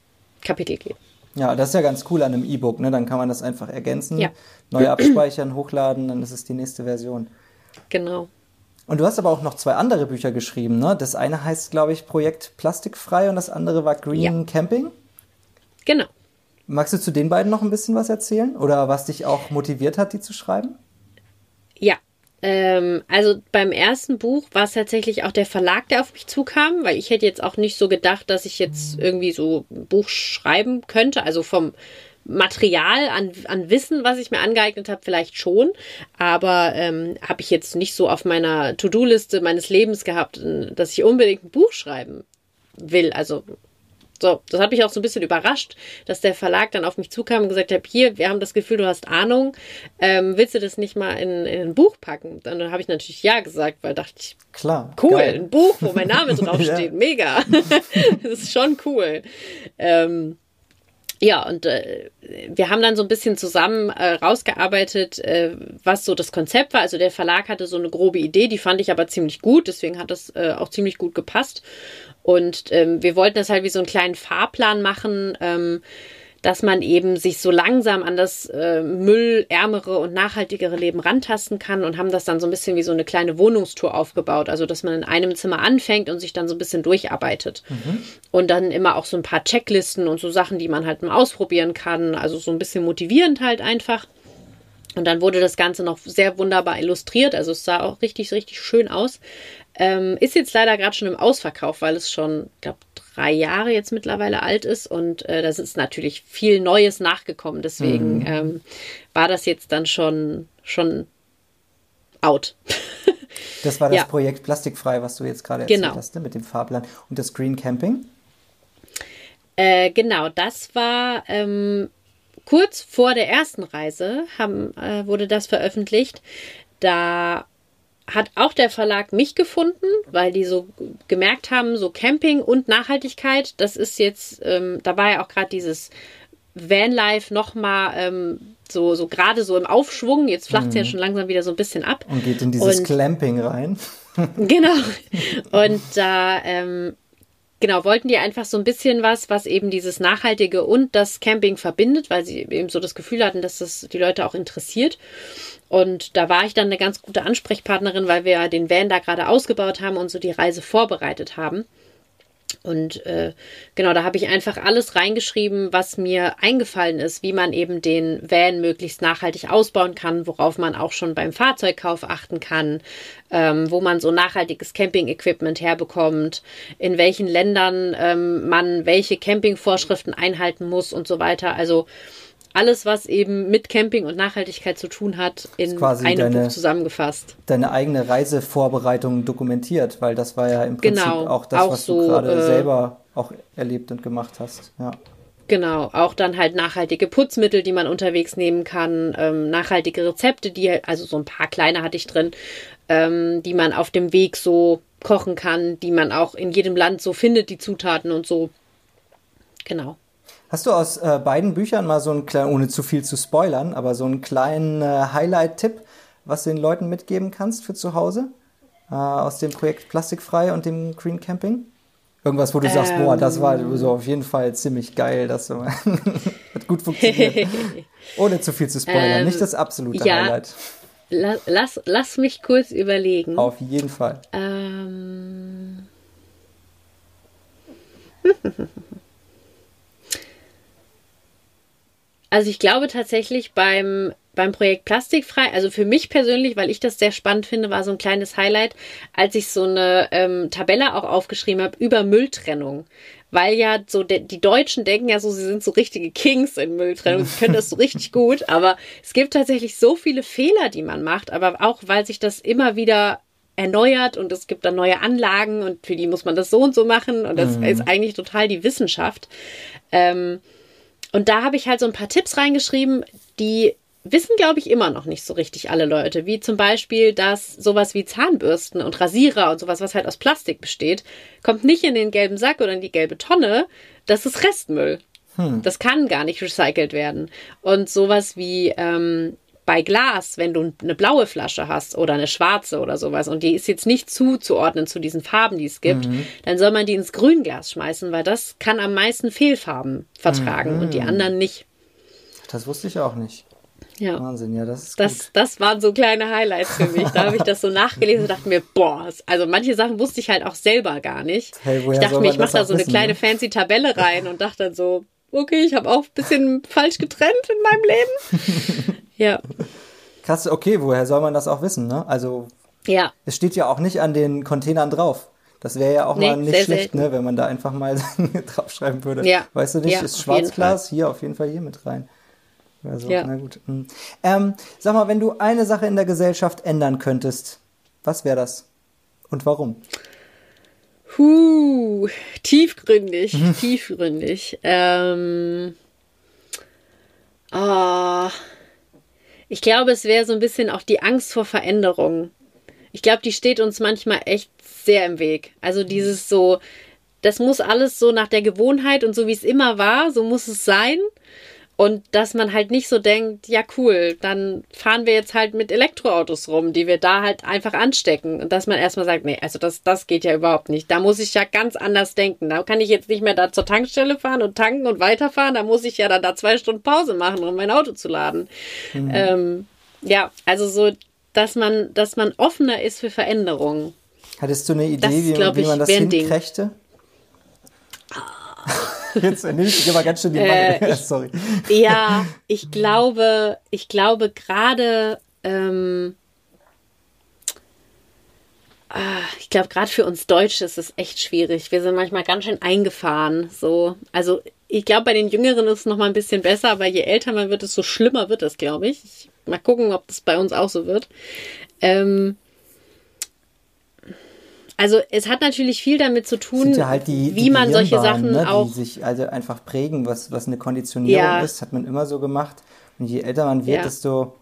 Kapitel geben. Ja, das ist ja ganz cool an einem E-Book, ne? Dann kann man das einfach ergänzen, ja. neu abspeichern, hochladen, dann ist es die nächste Version. Genau. Und du hast aber auch noch zwei andere Bücher geschrieben, ne? Das eine heißt, glaube ich, Projekt Plastikfrei und das andere war Green ja. Camping. Genau. Magst du zu den beiden noch ein bisschen was erzählen? Oder was dich auch motiviert hat, die zu schreiben? Ja, ähm, also beim ersten Buch war es tatsächlich auch der Verlag, der auf mich zukam, weil ich hätte jetzt auch nicht so gedacht, dass ich jetzt irgendwie so ein Buch schreiben könnte. Also vom Material an, an Wissen, was ich mir angeeignet habe, vielleicht schon, aber ähm, habe ich jetzt nicht so auf meiner To-Do-Liste meines Lebens gehabt, dass ich unbedingt ein Buch schreiben will. Also so, das hat mich auch so ein bisschen überrascht, dass der Verlag dann auf mich zukam und gesagt hat, hier, wir haben das Gefühl, du hast Ahnung, ähm, willst du das nicht mal in, in ein Buch packen? Dann habe ich natürlich ja gesagt, weil dachte ich, klar, cool, geil. ein Buch, wo mein Name [laughs] draufsteht, ja. mega, [laughs] das ist schon cool. Ähm, ja, und äh, wir haben dann so ein bisschen zusammen äh, rausgearbeitet, äh, was so das Konzept war. Also der Verlag hatte so eine grobe Idee, die fand ich aber ziemlich gut, deswegen hat das äh, auch ziemlich gut gepasst. Und ähm, wir wollten das halt wie so einen kleinen Fahrplan machen, ähm, dass man eben sich so langsam an das äh, müllärmere und nachhaltigere Leben rantasten kann und haben das dann so ein bisschen wie so eine kleine Wohnungstour aufgebaut. Also, dass man in einem Zimmer anfängt und sich dann so ein bisschen durcharbeitet. Mhm. Und dann immer auch so ein paar Checklisten und so Sachen, die man halt mal ausprobieren kann. Also so ein bisschen motivierend halt einfach. Und dann wurde das Ganze noch sehr wunderbar illustriert. Also es sah auch richtig, richtig schön aus. Ähm, ist jetzt leider gerade schon im Ausverkauf, weil es schon, ich glaube, drei Jahre jetzt mittlerweile alt ist und äh, das ist natürlich viel Neues nachgekommen. Deswegen mhm. ähm, war das jetzt dann schon, schon out. [laughs] das war das ja. Projekt Plastikfrei, was du jetzt gerade erzählt genau. hast, ne, mit dem Fahrplan und das Green Camping. Äh, genau, das war ähm, kurz vor der ersten Reise haben, äh, wurde das veröffentlicht. Da hat auch der Verlag mich gefunden, weil die so gemerkt haben, so Camping und Nachhaltigkeit, das ist jetzt, ähm, da war ja auch gerade dieses Vanlife nochmal ähm, so, so gerade so im Aufschwung. Jetzt flacht es mhm. ja schon langsam wieder so ein bisschen ab. Und geht in dieses und, Clamping rein. [laughs] [laughs] genau. Und da ähm, genau, wollten die einfach so ein bisschen was, was eben dieses Nachhaltige und das Camping verbindet, weil sie eben so das Gefühl hatten, dass das die Leute auch interessiert. Und da war ich dann eine ganz gute Ansprechpartnerin, weil wir den Van da gerade ausgebaut haben und so die Reise vorbereitet haben. Und äh, genau, da habe ich einfach alles reingeschrieben, was mir eingefallen ist, wie man eben den Van möglichst nachhaltig ausbauen kann, worauf man auch schon beim Fahrzeugkauf achten kann, ähm, wo man so nachhaltiges Camping-Equipment herbekommt, in welchen Ländern ähm, man welche Campingvorschriften einhalten muss und so weiter. Also alles, was eben mit Camping und Nachhaltigkeit zu tun hat, in einem deine, Buch zusammengefasst. Deine eigene Reisevorbereitung dokumentiert, weil das war ja im Prinzip genau, auch das, auch was so, du gerade äh, selber auch erlebt und gemacht hast. Ja. Genau, auch dann halt nachhaltige Putzmittel, die man unterwegs nehmen kann, ähm, nachhaltige Rezepte, die, also so ein paar kleine hatte ich drin, ähm, die man auf dem Weg so kochen kann, die man auch in jedem Land so findet, die Zutaten und so. Genau. Hast du aus äh, beiden Büchern mal so einen kleinen, ohne zu viel zu spoilern, aber so einen kleinen äh, Highlight-Tipp, was du den Leuten mitgeben kannst für zu Hause? Äh, aus dem Projekt Plastikfrei und dem Green Camping? Irgendwas, wo du ähm, sagst, boah, das war ähm. so auf jeden Fall ziemlich geil, das [laughs] hat gut funktioniert. [laughs] Ohne zu viel zu spoilern, ähm, nicht das absolute ja, Highlight. Lass, lass mich kurz überlegen. Auf jeden Fall. Ähm. [laughs] Also ich glaube tatsächlich beim beim Projekt Plastikfrei, also für mich persönlich, weil ich das sehr spannend finde, war so ein kleines Highlight, als ich so eine ähm, Tabelle auch aufgeschrieben habe über Mülltrennung. Weil ja so de die Deutschen denken ja so, sie sind so richtige Kings in Mülltrennung, sie können das so richtig [laughs] gut, aber es gibt tatsächlich so viele Fehler, die man macht, aber auch weil sich das immer wieder erneuert und es gibt dann neue Anlagen und für die muss man das so und so machen und das mhm. ist eigentlich total die Wissenschaft. Ähm, und da habe ich halt so ein paar Tipps reingeschrieben, die wissen, glaube ich, immer noch nicht so richtig alle Leute. Wie zum Beispiel, dass sowas wie Zahnbürsten und Rasierer und sowas, was halt aus Plastik besteht, kommt nicht in den gelben Sack oder in die gelbe Tonne. Das ist Restmüll. Hm. Das kann gar nicht recycelt werden. Und sowas wie ähm, bei Glas, wenn du eine blaue Flasche hast oder eine schwarze oder sowas und die ist jetzt nicht zuzuordnen zu diesen Farben, die es gibt, mhm. dann soll man die ins Grünglas schmeißen, weil das kann am meisten Fehlfarben vertragen mhm. und die mhm. anderen nicht. Das wusste ich auch nicht. Ja. Wahnsinn, ja, das ist das, gut. das waren so kleine Highlights für mich. Da habe ich das so nachgelesen und dachte mir, boah, also manche Sachen wusste ich halt auch selber gar nicht. Hey, ich dachte mir, ich mache da so eine kleine ne? fancy Tabelle rein [laughs] und dachte dann so, okay, ich habe auch ein bisschen falsch getrennt in meinem Leben. [laughs] Ja. Krass, okay, woher soll man das auch wissen, ne? Also, ja. es steht ja auch nicht an den Containern drauf. Das wäre ja auch nee, mal nicht schlecht, selten. ne, wenn man da einfach mal [laughs] draufschreiben würde. Ja. Weißt du nicht, ja, ist Schwarzglas, hier auf jeden Fall hier mit rein. Also, ja. na gut. Hm. Ähm, sag mal, wenn du eine Sache in der Gesellschaft ändern könntest, was wäre das? Und warum? Huh, tiefgründig, [laughs] tiefgründig. Ähm, ah, ich glaube, es wäre so ein bisschen auch die Angst vor Veränderung. Ich glaube, die steht uns manchmal echt sehr im Weg. Also dieses so, das muss alles so nach der Gewohnheit und so wie es immer war, so muss es sein. Und dass man halt nicht so denkt, ja cool, dann fahren wir jetzt halt mit Elektroautos rum, die wir da halt einfach anstecken. Und dass man erstmal sagt, nee, also das, das geht ja überhaupt nicht. Da muss ich ja ganz anders denken. Da kann ich jetzt nicht mehr da zur Tankstelle fahren und tanken und weiterfahren. Da muss ich ja dann da zwei Stunden Pause machen, um mein Auto zu laden. Mhm. Ähm, ja, also so, dass man, dass man offener ist für Veränderungen. Hattest du eine Idee, das, wie, wie man das hinkriegte? Jetzt nehme ich aber ganz schön die äh, [laughs] ich, Sorry. Ja, ich glaube, ich glaube gerade, ähm, ah, ich glaube gerade für uns Deutsche ist es echt schwierig. Wir sind manchmal ganz schön eingefahren. So, also ich glaube bei den Jüngeren ist es noch mal ein bisschen besser, aber je älter man wird, desto schlimmer wird es, glaube ich. ich. Mal gucken, ob das bei uns auch so wird. Ähm, also es hat natürlich viel damit zu tun, ja halt die, wie die man solche Sachen ne, auch. Die sich also einfach prägen, was, was eine Konditionierung ja. ist, hat man immer so gemacht. Und je älter man wird, ja. desto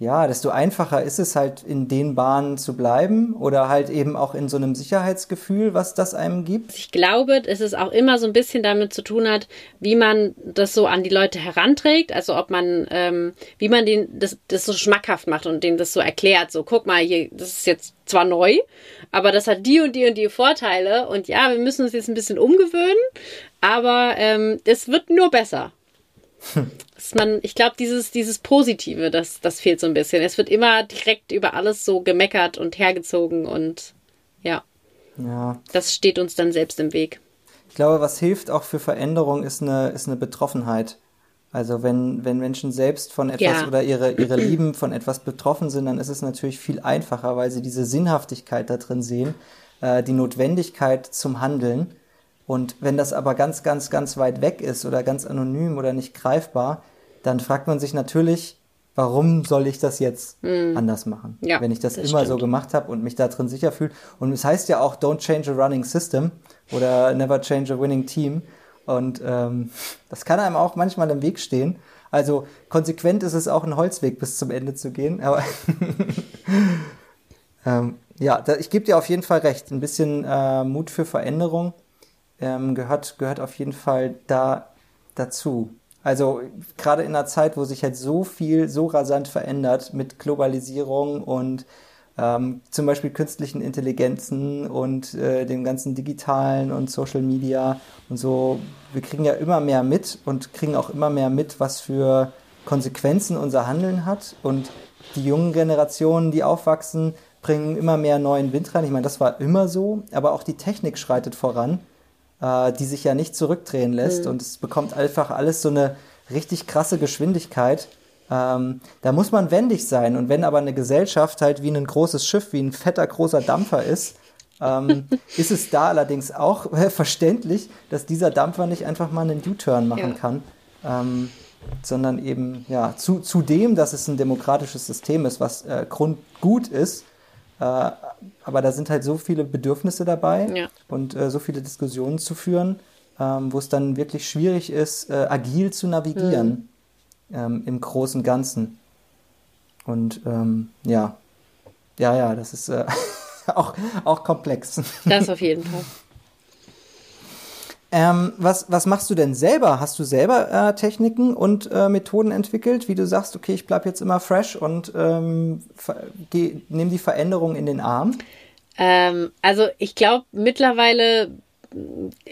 ja, desto einfacher ist es halt in den Bahnen zu bleiben oder halt eben auch in so einem Sicherheitsgefühl, was das einem gibt. Ich glaube, dass es auch immer so ein bisschen damit zu tun hat, wie man das so an die Leute heranträgt, also ob man, ähm, wie man den, das, das so schmackhaft macht und denen das so erklärt, so guck mal, hier, das ist jetzt zwar neu, aber das hat die und die und die Vorteile und ja, wir müssen uns jetzt ein bisschen umgewöhnen, aber ähm, es wird nur besser. Dass man, ich glaube, dieses, dieses Positive, das, das fehlt so ein bisschen. Es wird immer direkt über alles so gemeckert und hergezogen und ja. Ja. Das steht uns dann selbst im Weg. Ich glaube, was hilft auch für Veränderung ist eine, ist eine Betroffenheit. Also wenn, wenn Menschen selbst von etwas ja. oder ihre, ihre Lieben von etwas betroffen sind, dann ist es natürlich viel einfacher, weil sie diese Sinnhaftigkeit da drin sehen, äh, die Notwendigkeit zum Handeln. Und wenn das aber ganz, ganz, ganz weit weg ist oder ganz anonym oder nicht greifbar, dann fragt man sich natürlich, warum soll ich das jetzt mm. anders machen? Ja, wenn ich das, das immer stimmt. so gemacht habe und mich da drin sicher fühle. Und es heißt ja auch, don't change a running system oder never change a winning team. Und ähm, das kann einem auch manchmal im Weg stehen. Also konsequent ist es auch ein Holzweg bis zum Ende zu gehen. Aber [laughs] ähm, ja, da, ich gebe dir auf jeden Fall recht. Ein bisschen äh, Mut für Veränderung ähm, gehört, gehört auf jeden Fall da dazu. Also gerade in einer Zeit, wo sich halt so viel so rasant verändert mit Globalisierung und ähm, zum Beispiel künstlichen Intelligenzen und äh, dem ganzen digitalen und Social Media und so. Wir kriegen ja immer mehr mit und kriegen auch immer mehr mit, was für Konsequenzen unser Handeln hat. Und die jungen Generationen, die aufwachsen, bringen immer mehr neuen Wind rein. Ich meine, das war immer so, aber auch die Technik schreitet voran äh, die sich ja nicht zurückdrehen lässt mhm. und es bekommt einfach alles so eine richtig krasse Geschwindigkeit. Ähm, da muss man wendig sein und wenn aber eine Gesellschaft halt wie ein großes Schiff, wie ein fetter großer Dampfer ist, ähm, [laughs] ist es da allerdings auch äh, [laughs] verständlich, dass dieser Dampfer nicht einfach mal einen U-Turn machen ja. kann. Ähm, sondern eben ja zu, zu dem, dass es ein demokratisches System ist, was äh, grundgut ist, aber da sind halt so viele Bedürfnisse dabei ja. und äh, so viele Diskussionen zu führen, ähm, wo es dann wirklich schwierig ist, äh, agil zu navigieren mhm. ähm, im großen Ganzen. Und ähm, ja, ja, ja, das ist äh, [laughs] auch, auch komplex. Das auf jeden Fall. Ähm, was, was machst du denn selber? Hast du selber äh, Techniken und äh, Methoden entwickelt, wie du sagst, okay, ich bleibe jetzt immer fresh und ähm, nehme die Veränderung in den Arm? Ähm, also ich glaube, mittlerweile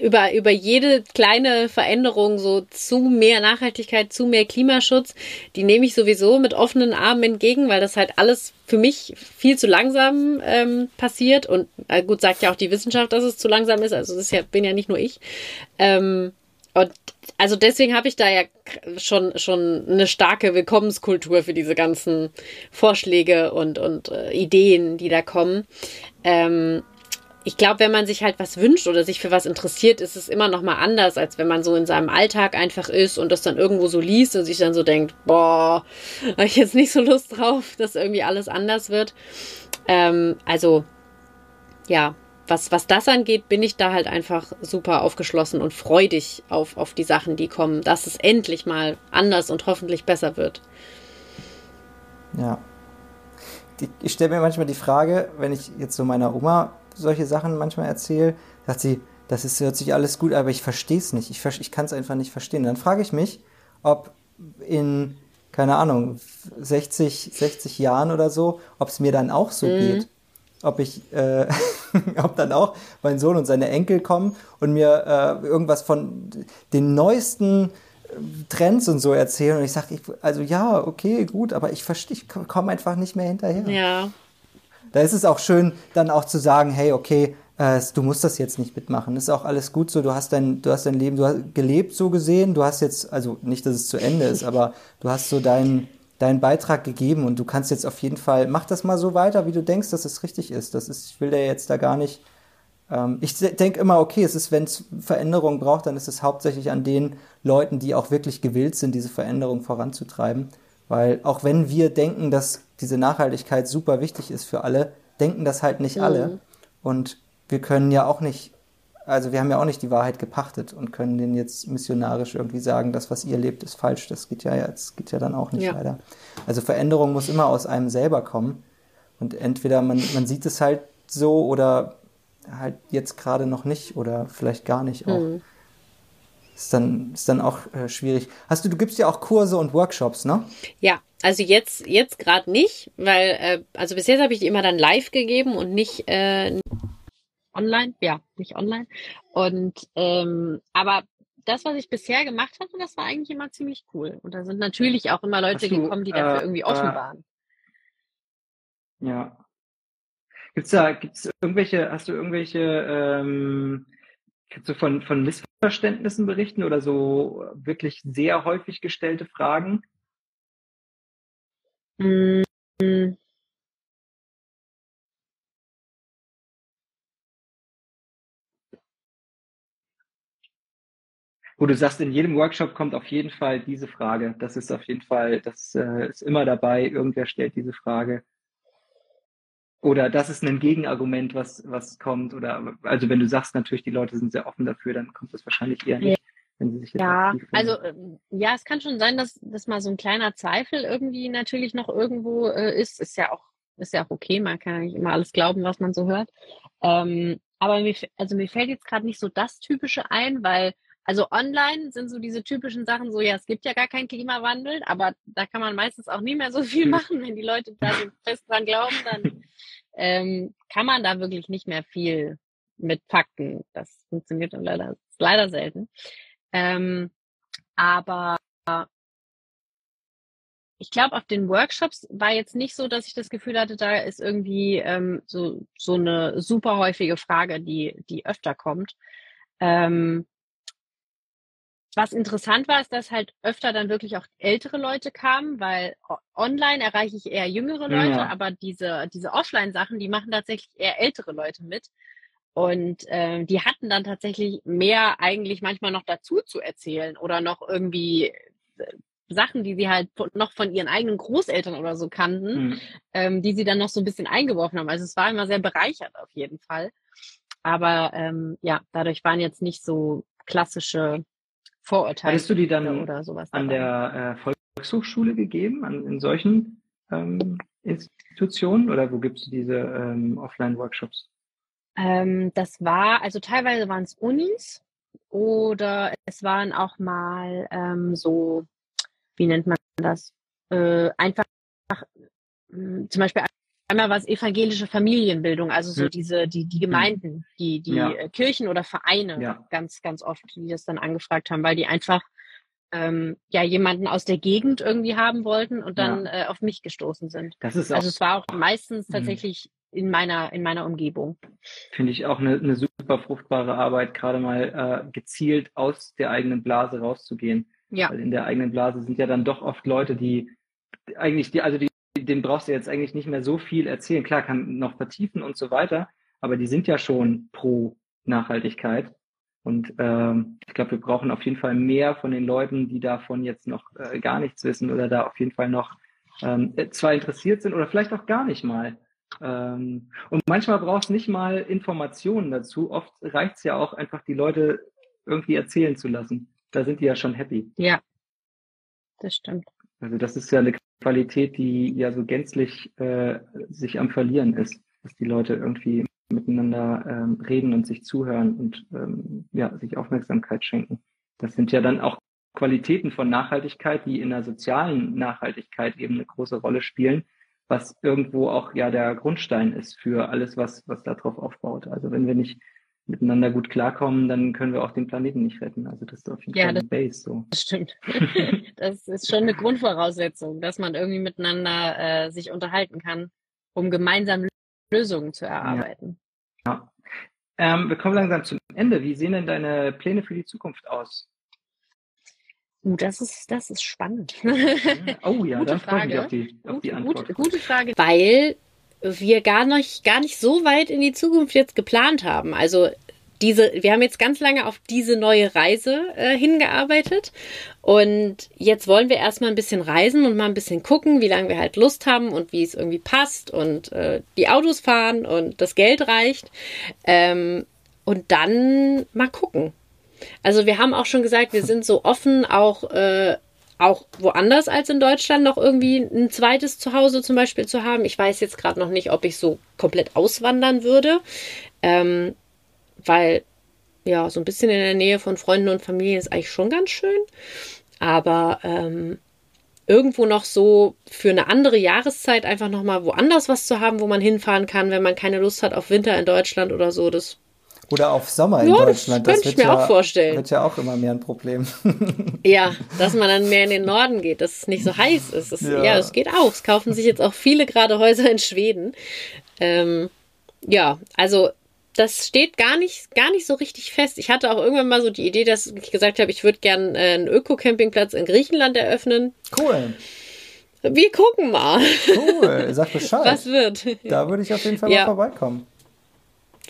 über, über jede kleine Veränderung so zu mehr Nachhaltigkeit, zu mehr Klimaschutz, die nehme ich sowieso mit offenen Armen entgegen, weil das halt alles für mich viel zu langsam ähm, passiert. Und äh, gut, sagt ja auch die Wissenschaft, dass es zu langsam ist. Also das ja, bin ja nicht nur ich. Ähm, und also deswegen habe ich da ja schon schon eine starke Willkommenskultur für diese ganzen Vorschläge und und äh, Ideen, die da kommen. Ähm, ich glaube, wenn man sich halt was wünscht oder sich für was interessiert, ist es immer noch mal anders, als wenn man so in seinem Alltag einfach ist und das dann irgendwo so liest und sich dann so denkt, boah, habe ich jetzt nicht so Lust drauf, dass irgendwie alles anders wird. Ähm, also ja, was, was das angeht, bin ich da halt einfach super aufgeschlossen und freudig auf, auf die Sachen, die kommen, dass es endlich mal anders und hoffentlich besser wird. Ja. Ich stelle mir manchmal die Frage, wenn ich jetzt so meiner Oma solche Sachen manchmal erzähle, sagt sie, das ist, hört sich alles gut, aber ich verstehe es nicht. Ich, ich kann es einfach nicht verstehen. Dann frage ich mich, ob in, keine Ahnung, 60, 60 Jahren oder so, ob es mir dann auch so mhm. geht. Ob ich, äh, [laughs] ob dann auch mein Sohn und seine Enkel kommen und mir äh, irgendwas von den neuesten äh, Trends und so erzählen und ich sage, also ja, okay, gut, aber ich verstehe, ich komme einfach nicht mehr hinterher. Ja, da ist es auch schön, dann auch zu sagen, hey, okay, äh, du musst das jetzt nicht mitmachen. Ist auch alles gut so. Du hast dein, du hast dein Leben, du hast gelebt so gesehen. Du hast jetzt, also nicht, dass es zu Ende ist, aber du hast so deinen deinen Beitrag gegeben und du kannst jetzt auf jeden Fall, mach das mal so weiter, wie du denkst, dass es richtig ist. Das ist, ich will dir jetzt da gar nicht. Ähm, ich denke immer, okay, es ist, wenn es Veränderung braucht, dann ist es hauptsächlich an den Leuten, die auch wirklich gewillt sind, diese Veränderung voranzutreiben. Weil auch wenn wir denken, dass diese Nachhaltigkeit super wichtig ist für alle, denken das halt nicht alle. Mhm. Und wir können ja auch nicht also wir haben ja auch nicht die Wahrheit gepachtet und können denen jetzt missionarisch irgendwie sagen, das, was ihr lebt, ist falsch. Das geht ja jetzt, geht ja dann auch nicht ja. leider. Also Veränderung muss immer aus einem selber kommen. Und entweder man, man sieht es halt so oder halt jetzt gerade noch nicht oder vielleicht gar nicht auch. Mhm. Ist dann, ist dann auch äh, schwierig. Hast du, du gibst ja auch Kurse und Workshops, ne? Ja, also jetzt, jetzt gerade nicht, weil, äh, also bis jetzt habe ich die immer dann live gegeben und nicht äh, online. Ja, nicht online. Und ähm, aber das, was ich bisher gemacht hatte, das war eigentlich immer ziemlich cool. Und da sind natürlich auch immer Leute du, gekommen, die dafür äh, irgendwie offen äh, waren. Ja. Gibt's da, gibt's irgendwelche, hast du irgendwelche, ähm, kannst du von, von Missverständnissen berichten oder so wirklich sehr häufig gestellte Fragen? Mm. wo du sagst, in jedem Workshop kommt auf jeden Fall diese Frage. Das ist auf jeden Fall, das äh, ist immer dabei, irgendwer stellt diese Frage. Oder das ist ein Gegenargument, was, was kommt. Oder also wenn du sagst, natürlich, die Leute sind sehr offen dafür, dann kommt das wahrscheinlich eher nicht. Wenn sie sich ja, also ähm, ja, es kann schon sein, dass, dass mal so ein kleiner Zweifel irgendwie natürlich noch irgendwo äh, ist. Ist ja auch, ist ja auch okay, man kann ja nicht immer alles glauben, was man so hört. Ähm, aber mir, also mir fällt jetzt gerade nicht so das Typische ein, weil also online sind so diese typischen Sachen so, ja, es gibt ja gar keinen Klimawandel, aber da kann man meistens auch nie mehr so viel machen, wenn die Leute da so [laughs] fest dran glauben, dann ähm, kann man da wirklich nicht mehr viel mit Fakten. Das funktioniert dann leider, leider selten. Ähm, aber ich glaube, auf den Workshops war jetzt nicht so, dass ich das Gefühl hatte, da ist irgendwie ähm, so, so eine super häufige Frage, die, die öfter kommt. Ähm, was interessant war, ist, dass halt öfter dann wirklich auch ältere Leute kamen, weil online erreiche ich eher jüngere Leute, ja. aber diese, diese Offline-Sachen, die machen tatsächlich eher ältere Leute mit. Und äh, die hatten dann tatsächlich mehr eigentlich manchmal noch dazu zu erzählen oder noch irgendwie äh, Sachen, die sie halt noch von ihren eigenen Großeltern oder so kannten, mhm. ähm, die sie dann noch so ein bisschen eingeworfen haben. Also es war immer sehr bereichert auf jeden Fall. Aber ähm, ja, dadurch waren jetzt nicht so klassische Vorurteile. Hattest du die dann oder sowas an der äh, Volkshochschule gegeben, an, in solchen ähm, Institutionen oder wo gibst du diese ähm, Offline-Workshops? Ähm, das war, also teilweise waren es Unis oder es waren auch mal ähm, so, wie nennt man das? Äh, einfach äh, zum Beispiel Einmal war es evangelische Familienbildung, also so ja. diese, die, die Gemeinden, die, die ja. Äh, Kirchen oder Vereine ja. ganz, ganz oft, die das dann angefragt haben, weil die einfach ähm, ja jemanden aus der Gegend irgendwie haben wollten und dann äh, auf mich gestoßen sind. Das ist auch, also es war auch meistens mhm. tatsächlich in meiner, in meiner Umgebung. Finde ich auch eine, eine super fruchtbare Arbeit, gerade mal äh, gezielt aus der eigenen Blase rauszugehen. Ja. Weil in der eigenen Blase sind ja dann doch oft Leute, die eigentlich die, also die den brauchst du jetzt eigentlich nicht mehr so viel erzählen. Klar, kann noch vertiefen und so weiter, aber die sind ja schon pro Nachhaltigkeit. Und ähm, ich glaube, wir brauchen auf jeden Fall mehr von den Leuten, die davon jetzt noch äh, gar nichts wissen oder da auf jeden Fall noch ähm, zwar interessiert sind oder vielleicht auch gar nicht mal. Ähm, und manchmal brauchst du nicht mal Informationen dazu. Oft reicht es ja auch einfach, die Leute irgendwie erzählen zu lassen. Da sind die ja schon happy. Ja, das stimmt. Also das ist ja eine Qualität, die ja so gänzlich äh, sich am Verlieren ist, dass die Leute irgendwie miteinander ähm, reden und sich zuhören und ähm, ja, sich Aufmerksamkeit schenken. Das sind ja dann auch Qualitäten von Nachhaltigkeit, die in der sozialen Nachhaltigkeit eben eine große Rolle spielen, was irgendwo auch ja der Grundstein ist für alles, was, was darauf aufbaut. Also wenn wir nicht miteinander gut klarkommen, dann können wir auch den Planeten nicht retten. Also das ist auf jeden ja, Fall ein Base. So. Das stimmt. [laughs] das ist schon eine Grundvoraussetzung, dass man irgendwie miteinander äh, sich unterhalten kann, um gemeinsam Lösungen zu erarbeiten. Ja. ja. Ähm, wir kommen langsam zum Ende. Wie sehen denn deine Pläne für die Zukunft aus? Uh, das ist, das ist spannend. oh ja, [laughs] gute dann freue ich mich auf die, auf die Antwort. Gute, gute Frage. Weil wir gar nicht, gar nicht so weit in die Zukunft jetzt geplant haben. Also diese, wir haben jetzt ganz lange auf diese neue Reise äh, hingearbeitet und jetzt wollen wir erstmal ein bisschen reisen und mal ein bisschen gucken, wie lange wir halt Lust haben und wie es irgendwie passt und äh, die Autos fahren und das Geld reicht. Ähm, und dann mal gucken. Also wir haben auch schon gesagt, wir sind so offen, auch, äh, auch woanders als in Deutschland noch irgendwie ein zweites Zuhause zum Beispiel zu haben. Ich weiß jetzt gerade noch nicht, ob ich so komplett auswandern würde, ähm, weil ja, so ein bisschen in der Nähe von Freunden und Familie ist eigentlich schon ganz schön. Aber ähm, irgendwo noch so für eine andere Jahreszeit einfach nochmal woanders was zu haben, wo man hinfahren kann, wenn man keine Lust hat auf Winter in Deutschland oder so, das oder auf Sommer in ja, Deutschland. Das, das könnte ich mir ja, auch vorstellen. Wird ja auch immer mehr ein Problem. [laughs] ja, dass man dann mehr in den Norden geht, dass es nicht so heiß ist. Das, ja. ja, das geht auch. Es kaufen sich jetzt auch viele gerade Häuser in Schweden. Ähm, ja, also das steht gar nicht, gar nicht so richtig fest. Ich hatte auch irgendwann mal so die Idee, dass ich gesagt habe, ich würde gerne äh, einen Öko-Campingplatz in Griechenland eröffnen. Cool. Wir gucken mal. Cool, sag [laughs] Bescheid. Was wird? Da würde ich auf jeden Fall ja. mal vorbeikommen.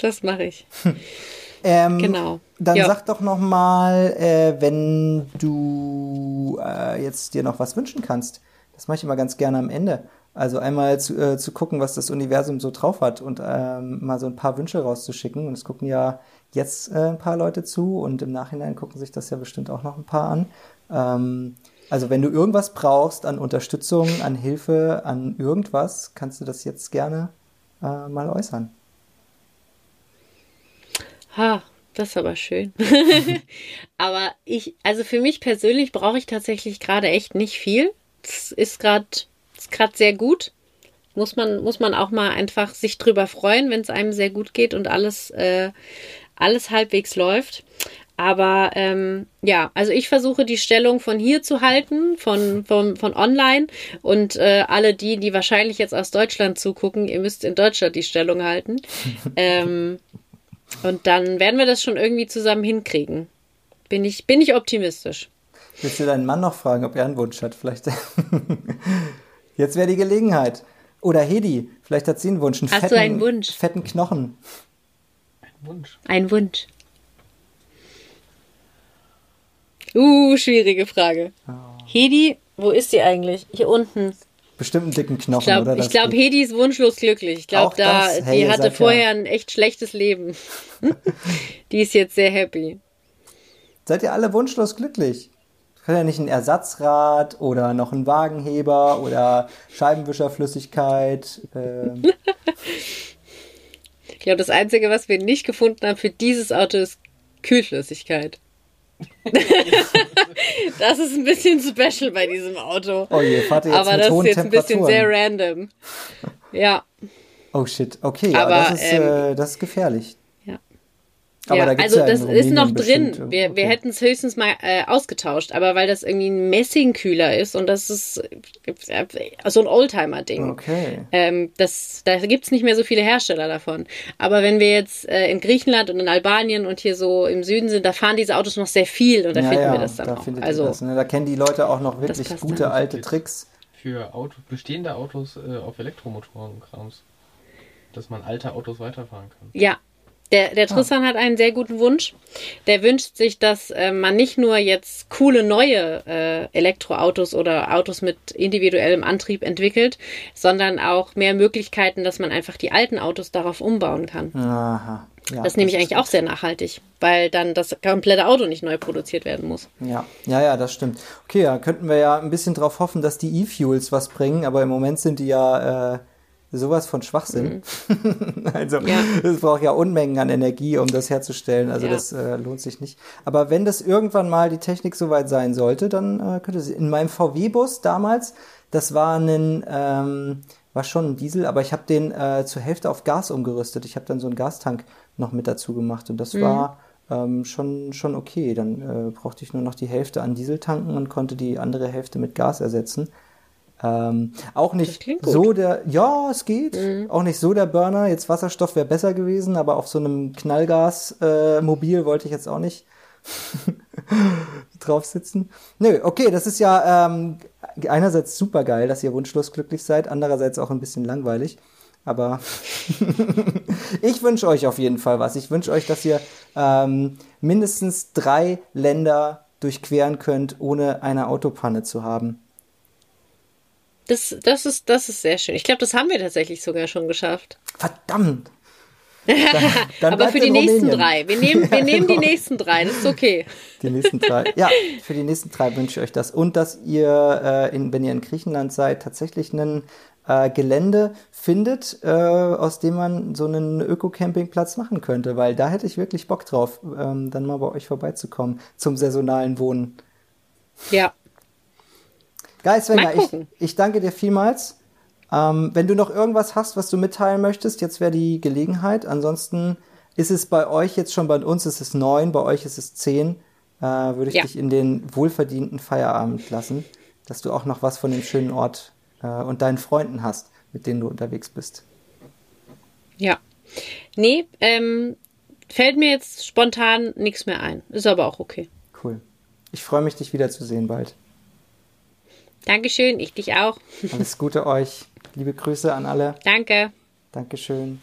Das mache ich. [laughs] ähm, genau. Dann ja. sag doch noch mal, äh, wenn du äh, jetzt dir noch was wünschen kannst. Das mache ich immer ganz gerne am Ende. Also einmal zu, äh, zu gucken, was das Universum so drauf hat und ähm, mal so ein paar Wünsche rauszuschicken. Und es gucken ja jetzt äh, ein paar Leute zu und im Nachhinein gucken sich das ja bestimmt auch noch ein paar an. Ähm, also wenn du irgendwas brauchst an Unterstützung, an Hilfe, an irgendwas, kannst du das jetzt gerne äh, mal äußern. Ha, das ist aber schön. [laughs] aber ich, also für mich persönlich brauche ich tatsächlich gerade echt nicht viel. Es ist gerade ist gerade sehr gut. Muss man, muss man auch mal einfach sich drüber freuen, wenn es einem sehr gut geht und alles, äh, alles halbwegs läuft. Aber ähm, ja, also ich versuche die Stellung von hier zu halten, von, von, von online. Und äh, alle die, die wahrscheinlich jetzt aus Deutschland zugucken, ihr müsst in Deutschland die Stellung halten. [laughs] ähm, und dann werden wir das schon irgendwie zusammen hinkriegen. Bin ich, bin ich optimistisch. Willst du deinen Mann noch fragen, ob er einen Wunsch hat? Vielleicht. [laughs] Jetzt wäre die Gelegenheit. Oder Hedi, vielleicht hat sie einen Wunsch. Einen Hast fetten, du einen Wunsch? Fetten Knochen. Ein Wunsch. Ein Wunsch. Uh, schwierige Frage. Oh. Hedi, wo ist sie eigentlich? Hier unten. Bestimmt einen dicken Knochen, ich glaub, oder? Ich glaube, Hedi ist wunschlos glücklich. Ich glaube, da, hey, die hatte vorher ja. ein echt schlechtes Leben. [laughs] die ist jetzt sehr happy. Seid ihr alle wunschlos glücklich? Kann ja nicht ein Ersatzrad oder noch ein Wagenheber oder Scheibenwischerflüssigkeit. Ähm. [laughs] ich glaube, das Einzige, was wir nicht gefunden haben für dieses Auto, ist Kühlflüssigkeit. [laughs] das ist ein bisschen special bei diesem Auto. Oh je, fahrt ihr jetzt Aber mit das ist jetzt ein bisschen sehr random. Ja. Oh shit, okay, aber, ja, das, ist, ähm, äh, das ist gefährlich. Aber ja, da also ja das ist noch drin. Wir, okay. wir hätten es höchstens mal äh, ausgetauscht, aber weil das irgendwie ein Messingkühler ist und das ist äh, so ein Oldtimer-Ding. Okay. Ähm, das, da gibt's nicht mehr so viele Hersteller davon. Aber wenn wir jetzt äh, in Griechenland und in Albanien und hier so im Süden sind, da fahren diese Autos noch sehr viel und da ja, finden wir das dann da auch. Also, das, ne? Da kennen die Leute auch noch wirklich gute alte Tricks. Für Auto, bestehende Autos äh, auf Elektromotoren Krams. Dass man alte Autos weiterfahren kann. Ja, der, der ah. Tristan ah. hat einen sehr guten Wunsch. Der wünscht sich, dass äh, man nicht nur jetzt coole neue äh, Elektroautos oder Autos mit individuellem Antrieb entwickelt, sondern auch mehr Möglichkeiten, dass man einfach die alten Autos darauf umbauen kann. Aha. Ja, das ist nämlich eigentlich auch sehr nachhaltig, weil dann das komplette Auto nicht neu produziert werden muss. Ja, ja, ja, das stimmt. Okay, da könnten wir ja ein bisschen drauf hoffen, dass die E-Fuels was bringen, aber im Moment sind die ja äh, sowas von Schwachsinn. Mhm. [laughs] also es braucht ja Unmengen an Energie, um das herzustellen. Also ja. das äh, lohnt sich nicht. Aber wenn das irgendwann mal die Technik soweit sein sollte, dann äh, könnte sie. In meinem VW-Bus damals, das war ein ähm, war schon ein Diesel, aber ich habe den äh, zur Hälfte auf Gas umgerüstet. Ich habe dann so einen Gastank noch mit dazu gemacht und das mhm. war ähm, schon, schon okay. Dann äh, brauchte ich nur noch die Hälfte an Diesel tanken und konnte die andere Hälfte mit Gas ersetzen. Ähm, auch nicht so der, ja, es geht. Mhm. Auch nicht so der Burner. Jetzt Wasserstoff wäre besser gewesen, aber auf so einem Knallgas-Mobil äh, wollte ich jetzt auch nicht [laughs] drauf sitzen. Nö, okay, das ist ja ähm, einerseits super geil, dass ihr wunschlos glücklich seid, andererseits auch ein bisschen langweilig. Aber [laughs] ich wünsche euch auf jeden Fall was. Ich wünsche euch, dass ihr ähm, mindestens drei Länder durchqueren könnt, ohne eine Autopanne zu haben. Das, das, ist, das ist sehr schön. Ich glaube, das haben wir tatsächlich sogar schon geschafft. Verdammt! [laughs] Dann, dann Aber für die nächsten drei. Wir nehmen, wir [laughs] Ja, nehmen die genau. nächsten drei, das ist okay. Die nächsten drei. Ja, für die nächsten drei wünsche ich euch das. Und dass ihr, äh, in, wenn ihr in Griechenland seid, tatsächlich ein äh, Gelände findet, äh, aus dem man so einen Öko-Campingplatz machen könnte, weil da hätte ich wirklich Bock drauf, ähm, dann mal bei euch vorbeizukommen zum saisonalen Wohnen. Ja. Geil, Svenja, ich, ich danke dir vielmals. Ähm, wenn du noch irgendwas hast, was du mitteilen möchtest, jetzt wäre die Gelegenheit. Ansonsten ist es bei euch jetzt schon, bei uns ist es neun, bei euch ist es zehn. Äh, würde ich Ja. dich in den wohlverdienten Feierabend lassen, dass du auch noch was von dem schönen Ort äh, und deinen Freunden hast, mit denen du unterwegs bist. Ja. Nee, ähm, fällt mir jetzt spontan nichts mehr ein. Ist aber auch okay. Cool. Ich freue mich, dich wiederzusehen bald. Dankeschön, ich dich auch. Alles Gute euch. Liebe Grüße an alle. Danke. Dankeschön.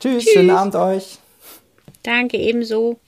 Tschüss, Tschüss. schönen Abend euch. Danke ebenso.